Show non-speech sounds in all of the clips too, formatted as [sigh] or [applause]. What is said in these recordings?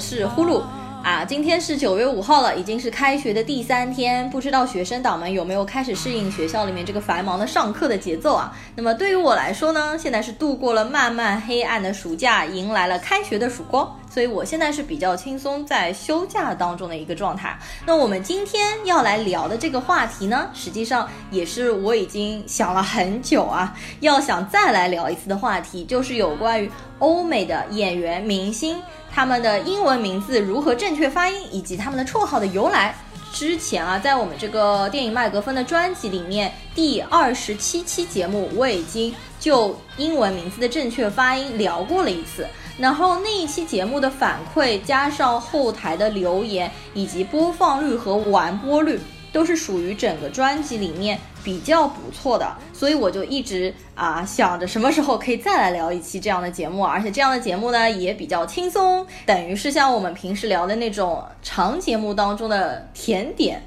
是呼噜啊。今天是九月五号了，已经是开学的第三天，不知道学生党们有没有开始适应学校里面这个繁忙的上课的节奏啊？那么对于我来说呢，现在是度过了漫漫黑暗的暑假，迎来了开学的曙光。所以我现在是比较轻松，在休假当中的一个状态。那我们今天要来聊的这个话题呢，实际上也是我已经想了很久啊，要想再来聊一次的话题，就是有关于欧美的演员明星他们的英文名字如何正确发音，以及他们的绰号的由来。之前啊，在我们这个电影麦格芬的专辑里面，第二十七期节目，我已经就英文名字的正确发音聊过了一次。然后那一期节目的反馈，加上后台的留言，以及播放率和完播率，都是属于整个专辑里面比较不错的。所以我就一直啊想着什么时候可以再来聊一期这样的节目，而且这样的节目呢也比较轻松，等于是像我们平时聊的那种长节目当中的甜点。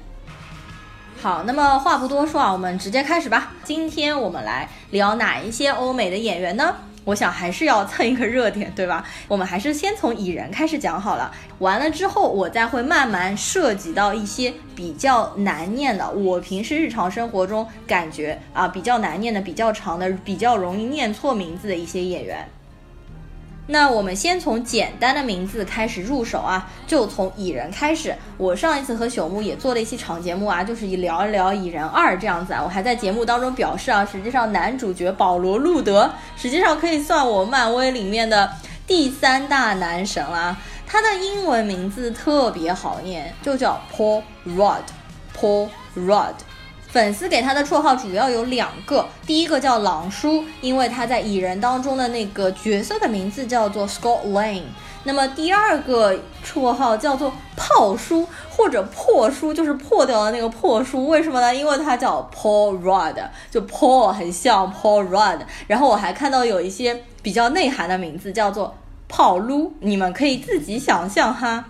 好，那么话不多说啊，我们直接开始吧。今天我们来聊哪一些欧美的演员呢？我想还是要蹭一个热点，对吧？我们还是先从蚁人开始讲好了。完了之后，我再会慢慢涉及到一些比较难念的，我平时日常生活中感觉啊比较难念的、比较长的、比较容易念错名字的一些演员。那我们先从简单的名字开始入手啊，就从蚁人开始。我上一次和朽木也做了一期长节目啊，就是以聊一聊蚁人二这样子啊。我还在节目当中表示啊，实际上男主角保罗路德实际上可以算我漫威里面的第三大男神啦。他的英文名字特别好念，就叫 Paul Rudd，Paul Rudd。粉丝给他的绰号主要有两个，第一个叫狼叔，因为他在蚁人当中的那个角色的名字叫做 Scott Lang。那么第二个绰号叫做炮叔或者破叔，就是破掉的那个破叔。为什么呢？因为他叫 Paul Rudd，就 Paul 很像 Paul Rudd。然后我还看到有一些比较内涵的名字叫做炮撸，你们可以自己想象哈。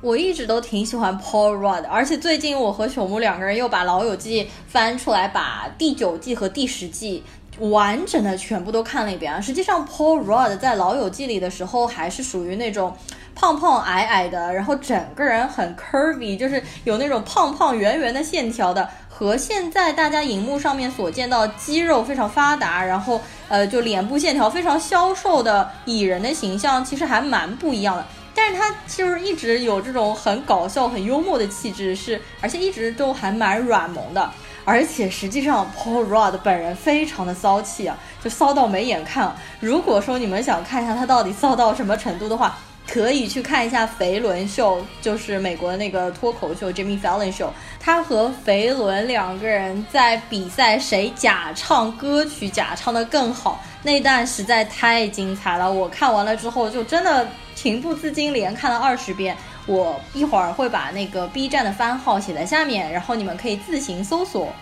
我一直都挺喜欢 Paul Rudd，而且最近我和朽木两个人又把《老友记》翻出来，把第九季和第十季完整的全部都看了一遍啊。实际上，Paul Rudd 在《老友记》里的时候还是属于那种胖胖矮矮的，然后整个人很 curvy，就是有那种胖胖圆圆的线条的，和现在大家荧幕上面所见到肌肉非常发达，然后呃就脸部线条非常消瘦的蚁人的形象，其实还蛮不一样的。但是他就是一直有这种很搞笑、很幽默的气质，是而且一直都还蛮软萌的。而且实际上，Paul Rudd 本人非常的骚气啊，就骚到没眼看。如果说你们想看一下他到底骚到什么程度的话，可以去看一下肥伦秀，就是美国的那个脱口秀 Jimmy Fallon Show。他和肥伦两个人在比赛谁假唱歌曲假唱的更好，那一段实在太精彩了。我看完了之后就真的。情不自禁连看了二十遍，我一会儿会把那个 B 站的番号写在下面，然后你们可以自行搜索。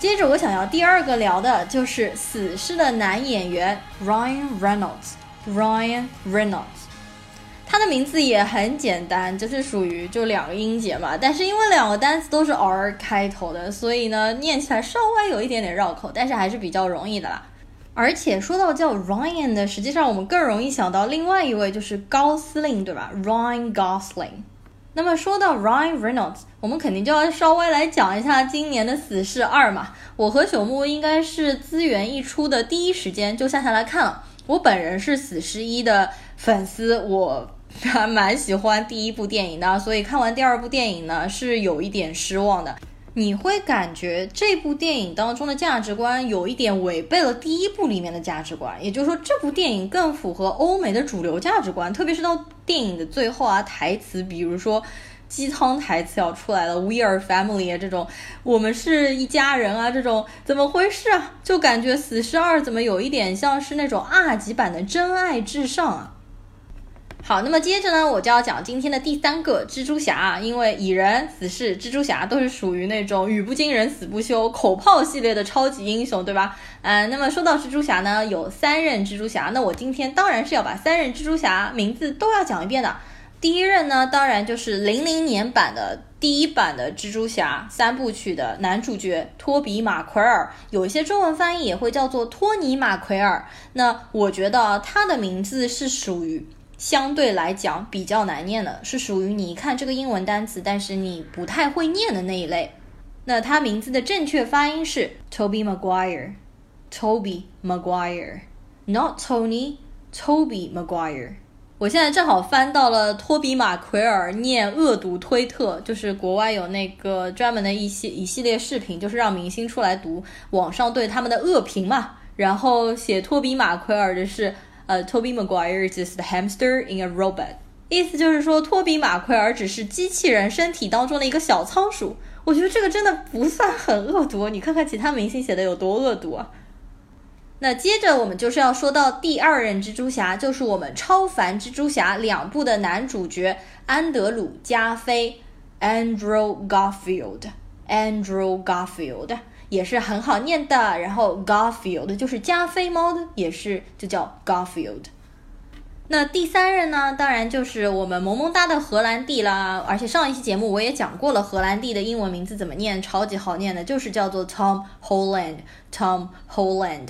接着我想要第二个聊的就是《死侍》的男演员 Ryan Reynolds，Ryan Reynolds，他的名字也很简单，就是属于就两个音节嘛，但是因为两个单词都是 R 开头的，所以呢念起来稍微有一点点绕口，但是还是比较容易的啦。而且说到叫 Ryan 的，实际上我们更容易想到另外一位就是高司令，对吧？Ryan Gosling。那么说到 Ryan Reynolds，我们肯定就要稍微来讲一下今年的《死侍二》嘛。我和朽木应该是资源一出的第一时间就下下来看了。我本人是《死侍一》的粉丝，我还蛮喜欢第一部电影的，所以看完第二部电影呢，是有一点失望的。你会感觉这部电影当中的价值观有一点违背了第一部里面的价值观，也就是说，这部电影更符合欧美的主流价值观。特别是到电影的最后啊，台词，比如说鸡汤台词要出来了，“We are family” 啊，这种我们是一家人啊，这种怎么回事啊？就感觉《死侍二》怎么有一点像是那种二级版的《真爱至上》啊？好，那么接着呢，我就要讲今天的第三个蜘蛛侠，因为蚁人、死侍、蜘蛛侠都是属于那种语不惊人死不休、口炮系列的超级英雄，对吧？嗯，那么说到蜘蛛侠呢，有三任蜘蛛侠，那我今天当然是要把三任蜘蛛侠名字都要讲一遍的。第一任呢，当然就是零零年版的第一版的蜘蛛侠三部曲的男主角托比马奎尔，有一些中文翻译也会叫做托尼马奎尔。那我觉得他的名字是属于相对来讲比较难念的，是属于你一看这个英文单词，但是你不太会念的那一类。那他名字的正确发音是 Toby Maguire，Toby Maguire，not Tony，Toby Maguire。我现在正好翻到了托比马奎尔念恶毒推特，就是国外有那个专门的一系一系列视频，就是让明星出来读网上对他们的恶评嘛。然后写托比马奎尔的是，呃，Toby Maguire is the hamster in a robot，意思就是说托比马奎尔只是机器人身体当中的一个小仓鼠。我觉得这个真的不算很恶毒，你看看其他明星写的有多恶毒啊。那接着我们就是要说到第二任蜘蛛侠，就是我们超凡蜘蛛侠两部的男主角安德鲁加菲 （Andrew Garfield），Andrew Garfield 也是很好念的。然后 Garfield 就是加菲猫的，也是就叫 Garfield。那第三任呢，当然就是我们萌萌哒的荷兰弟啦。而且上一期节目我也讲过了，荷兰弟的英文名字怎么念，超级好念的，就是叫做 Tom Holland，Tom Holland。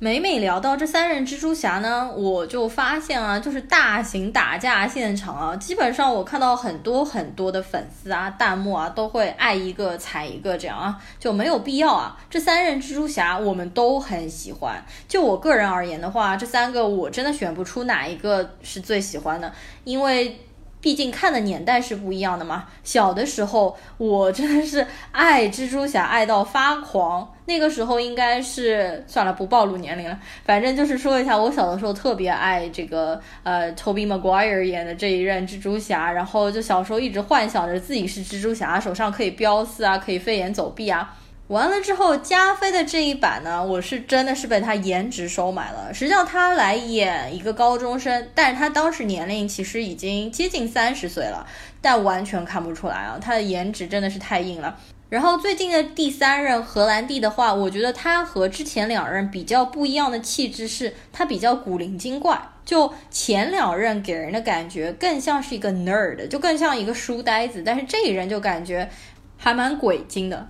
每每聊到这三任蜘蛛侠呢，我就发现啊，就是大型打架现场啊，基本上我看到很多很多的粉丝啊，弹幕啊，都会爱一个踩一个这样啊，就没有必要啊。这三任蜘蛛侠我们都很喜欢，就我个人而言的话，这三个我真的选不出哪一个是最喜欢的，因为。毕竟看的年代是不一样的嘛。小的时候，我真的是爱蜘蛛侠爱到发狂。那个时候应该是算了，不暴露年龄了。反正就是说一下，我小的时候特别爱这个呃，Toby Maguire 演的这一任蜘蛛侠。然后就小时候一直幻想着自己是蜘蛛侠，手上可以飙丝啊，可以飞檐走壁啊。完了之后，加菲的这一版呢，我是真的是被他颜值收买了。实际上他来演一个高中生，但是他当时年龄其实已经接近三十岁了，但完全看不出来啊，他的颜值真的是太硬了。然后最近的第三任荷兰弟的话，我觉得他和之前两任比较不一样的气质是，他比较古灵精怪。就前两任给人的感觉更像是一个 nerd，就更像一个书呆子，但是这一任就感觉还蛮鬼精的。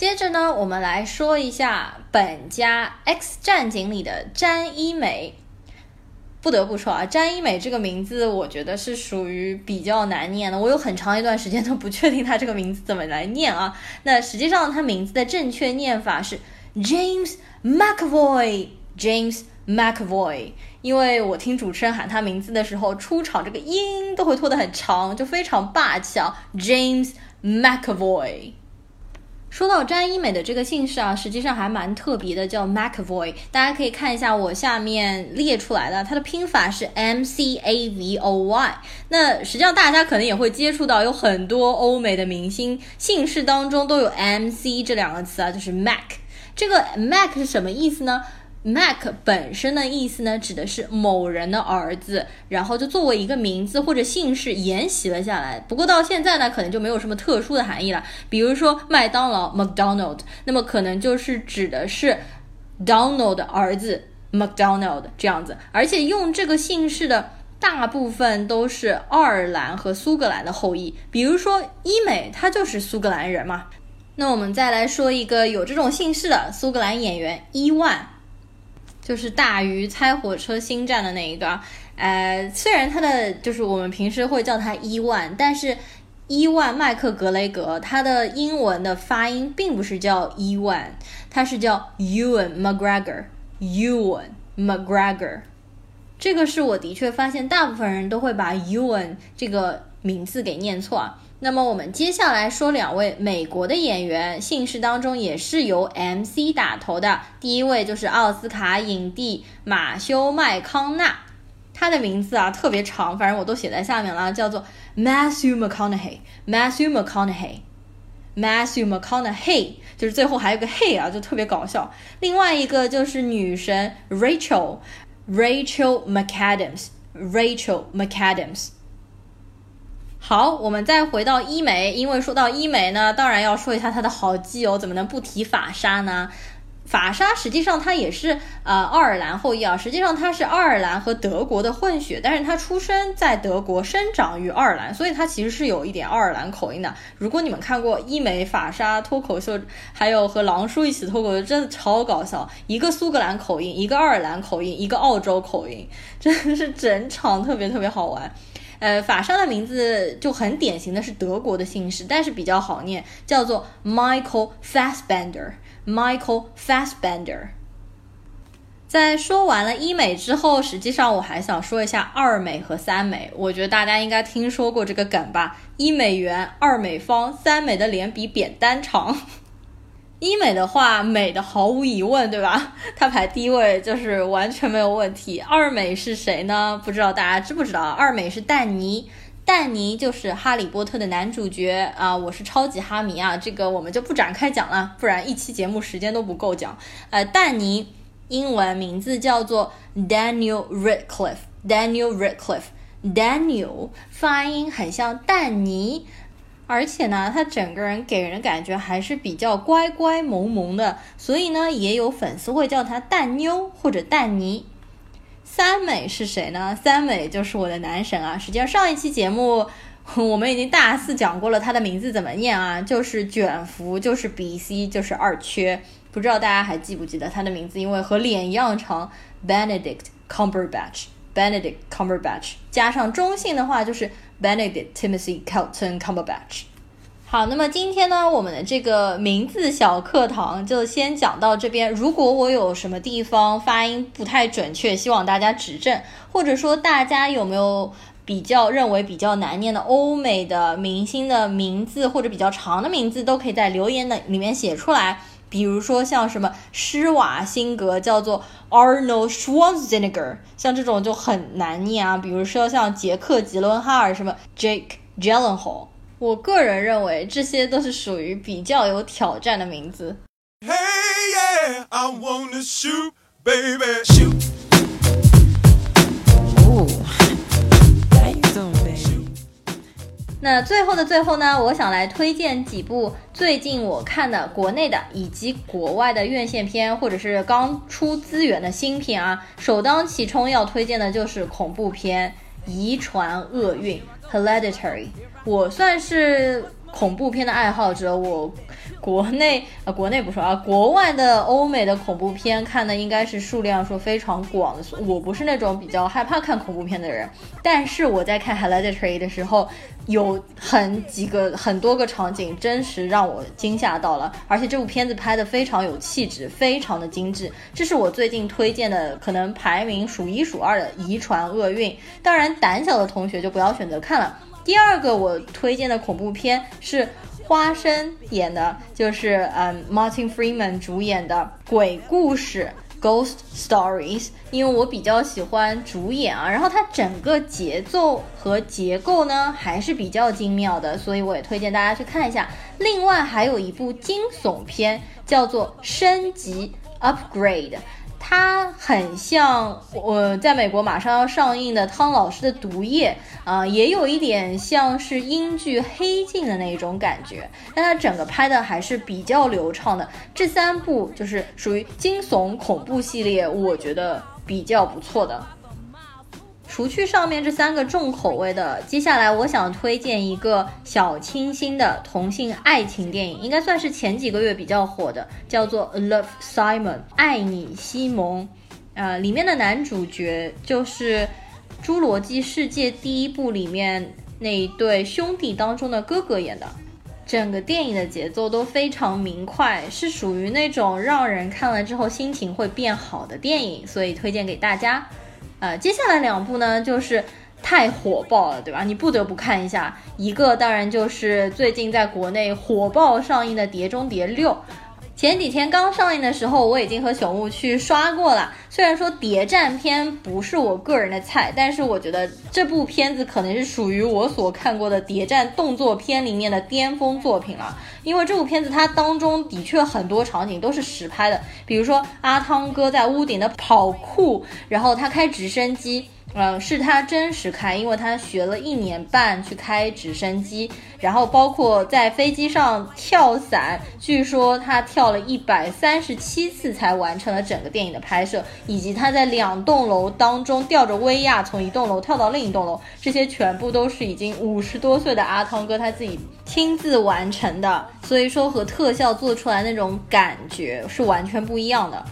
接着呢，我们来说一下本家《X 战警》里的詹一美。不得不说啊，詹一美这个名字，我觉得是属于比较难念的。我有很长一段时间都不确定他这个名字怎么来念啊。那实际上他名字的正确念法是 James McAvoy，James McAvoy。因为我听主持人喊他名字的时候，出场这个音都会拖得很长，就非常霸气啊，James McAvoy。说到詹一美的这个姓氏啊，实际上还蛮特别的，叫 McAvoy。大家可以看一下我下面列出来的，它的拼法是 M C A V O Y。那实际上大家可能也会接触到，有很多欧美的明星姓氏当中都有 M C 这两个词啊，就是 Mac。这个 Mac 是什么意思呢？Mac 本身的意思呢，指的是某人的儿子，然后就作为一个名字或者姓氏沿袭了下来。不过到现在呢，可能就没有什么特殊的含义了。比如说麦当劳 （McDonald），那么可能就是指的是 Donald 的儿子 McDonald 这样子。而且用这个姓氏的大部分都是爱尔兰和苏格兰的后裔。比如说伊美，他就是苏格兰人嘛。那我们再来说一个有这种姓氏的苏格兰演员伊万。就是大鱼猜火车星战的那一个，呃，虽然他的就是我们平时会叫他伊万，但是伊万麦克格雷格他的英文的发音并不是叫伊万，他是叫 Ewan McGregor，Ewan McGregor，这个是我的确发现大部分人都会把 Ewan 这个名字给念错。那么我们接下来说两位美国的演员，姓氏当中也是由 M C 打头的。第一位就是奥斯卡影帝马修麦康纳，他的名字啊特别长，反正我都写在下面了，叫做 Matthew McConaughey，Matthew McConaughey，Matthew McConaughey，就是最后还有个 Hey 啊，就特别搞笑。另外一个就是女神 Rachel，Rachel McAdams，Rachel McAdams。好，我们再回到医美，因为说到医美呢，当然要说一下它的好基友，怎么能不提法莎呢？法沙实际上它也是呃爱尔兰后裔啊，实际上它是爱尔兰和德国的混血，但是它出生在德国，生长于爱尔兰，所以它其实是有一点爱尔兰口音的。如果你们看过医美法沙脱口秀，还有和狼叔一起脱口秀，真的超搞笑，一个苏格兰口音，一个爱尔兰口音，一个澳洲口音，真的是整场特别特别好玩。呃，法商的名字就很典型的是德国的姓氏，但是比较好念，叫做 Michael Fassbender。Michael Fassbender。在说完了医美之后，实际上我还想说一下二美和三美。我觉得大家应该听说过这个梗吧？一美圆，二美方，三美的脸比扁担长。医美的话，美的毫无疑问，对吧？[laughs] 它排第一位就是完全没有问题。二美是谁呢？不知道大家知不知道？二美是丹尼。丹尼就是《哈利波特》的男主角啊，我是超级哈迷啊，这个我们就不展开讲了，不然一期节目时间都不够讲。呃，丹尼英文名字叫做 Daniel Radcliffe，Daniel Radcliffe，Daniel 发音很像丹尼，而且呢，他整个人给人感觉还是比较乖乖萌萌的，所以呢，也有粉丝会叫他蛋妞或者蛋尼。三美是谁呢？三美就是我的男神啊！实际上上一期节目 [laughs] 我们已经大肆讲过了，他的名字怎么念啊？就是卷福，就是 B C，就是二缺。不知道大家还记不记得他的名字？因为和脸一样长，Benedict Cumberbatch，Benedict Cumberbatch，加上中性的话就是 Benedict Timothy Kelton Cumberbatch。好，那么今天呢，我们的这个名字小课堂就先讲到这边。如果我有什么地方发音不太准确，希望大家指正，或者说大家有没有比较认为比较难念的欧美的明星的名字，或者比较长的名字，都可以在留言的里面写出来。比如说像什么施瓦辛格叫做 Arnold Schwarzenegger，像这种就很难念啊。比如说像杰克吉伦哈尔什么 Jake Gyllenhaal。我个人认为这些都是属于比较有挑战的名字。那最后的最后呢，我想来推荐几部最近我看的国内的以及国外的院线片，或者是刚出资源的新片啊。首当其冲要推荐的就是恐怖片《遗传厄运》（Hereditary）。我算是恐怖片的爱好者，我国内啊，国内不说啊，国外的欧美的恐怖片看的应该是数量说非常广的。我不是那种比较害怕看恐怖片的人，但是我在看《Hereditary》的时候，有很几个很多个场景真实让我惊吓到了，而且这部片子拍的非常有气质，非常的精致。这是我最近推荐的，可能排名数一数二的《遗传厄运》。当然，胆小的同学就不要选择看了。第二个我推荐的恐怖片是花生演的，就是嗯，Martin Freeman 主演的鬼故事 Ghost Stories，因为我比较喜欢主演啊，然后它整个节奏和结构呢还是比较精妙的，所以我也推荐大家去看一下。另外还有一部惊悚片叫做升级 Upgrade。它很像我在美国马上要上映的汤老师的《毒液》啊，也有一点像是英剧《黑镜》的那种感觉，但它整个拍的还是比较流畅的。这三部就是属于惊悚恐怖系列，我觉得比较不错的。除去上面这三个重口味的，接下来我想推荐一个小清新的同性爱情电影，应该算是前几个月比较火的，叫做《Love Simon》爱你西蒙。呃，里面的男主角就是《侏罗纪世界》第一部里面那一对兄弟当中的哥哥演的。整个电影的节奏都非常明快，是属于那种让人看了之后心情会变好的电影，所以推荐给大家。呃，接下来两部呢，就是太火爆了，对吧？你不得不看一下。一个当然就是最近在国内火爆上映的《碟中谍六》。前几天刚上映的时候，我已经和熊木去刷过了。虽然说谍战片不是我个人的菜，但是我觉得这部片子可能是属于我所看过的谍战动作片里面的巅峰作品了。因为这部片子它当中的确很多场景都是实拍的，比如说阿汤哥在屋顶的跑酷，然后他开直升机。嗯，是他真实开，因为他学了一年半去开直升机，然后包括在飞机上跳伞，据说他跳了一百三十七次才完成了整个电影的拍摄，以及他在两栋楼当中吊着威亚从一栋楼跳到另一栋楼，这些全部都是已经五十多岁的阿汤哥他自己亲自完成的，所以说和特效做出来那种感觉是完全不一样的。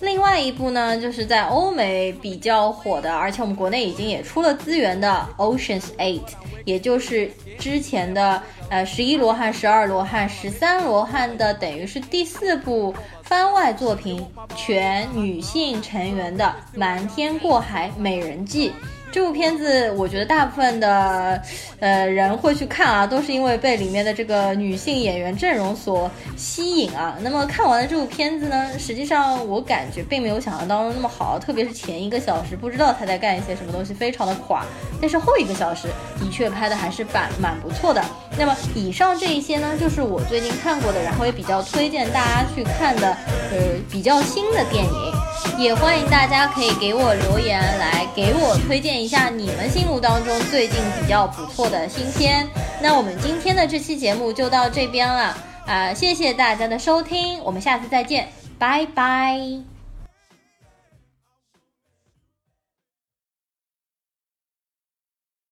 另外一部呢，就是在欧美比较火的，而且我们国内已经也出了资源的《Ocean's Eight》，也就是之前的呃十一罗汉、十二罗汉、十三罗汉的，等于是第四部番外作品，全女性成员的《瞒天过海美人计》。这部片子，我觉得大部分的呃人会去看啊，都是因为被里面的这个女性演员阵容所吸引啊。那么看完了这部片子呢，实际上我感觉并没有想象当中那么好，特别是前一个小时，不知道他在干一些什么东西，非常的垮。但是后一个小时的确拍的还是蛮蛮不错的。那么以上这一些呢，就是我最近看过的，然后也比较推荐大家去看的，呃，比较新的电影。也欢迎大家可以给我留言，来给我推荐一下你们心目当中最近比较不错的新片。那我们今天的这期节目就到这边了，啊，谢谢大家的收听，我们下次再见，拜拜。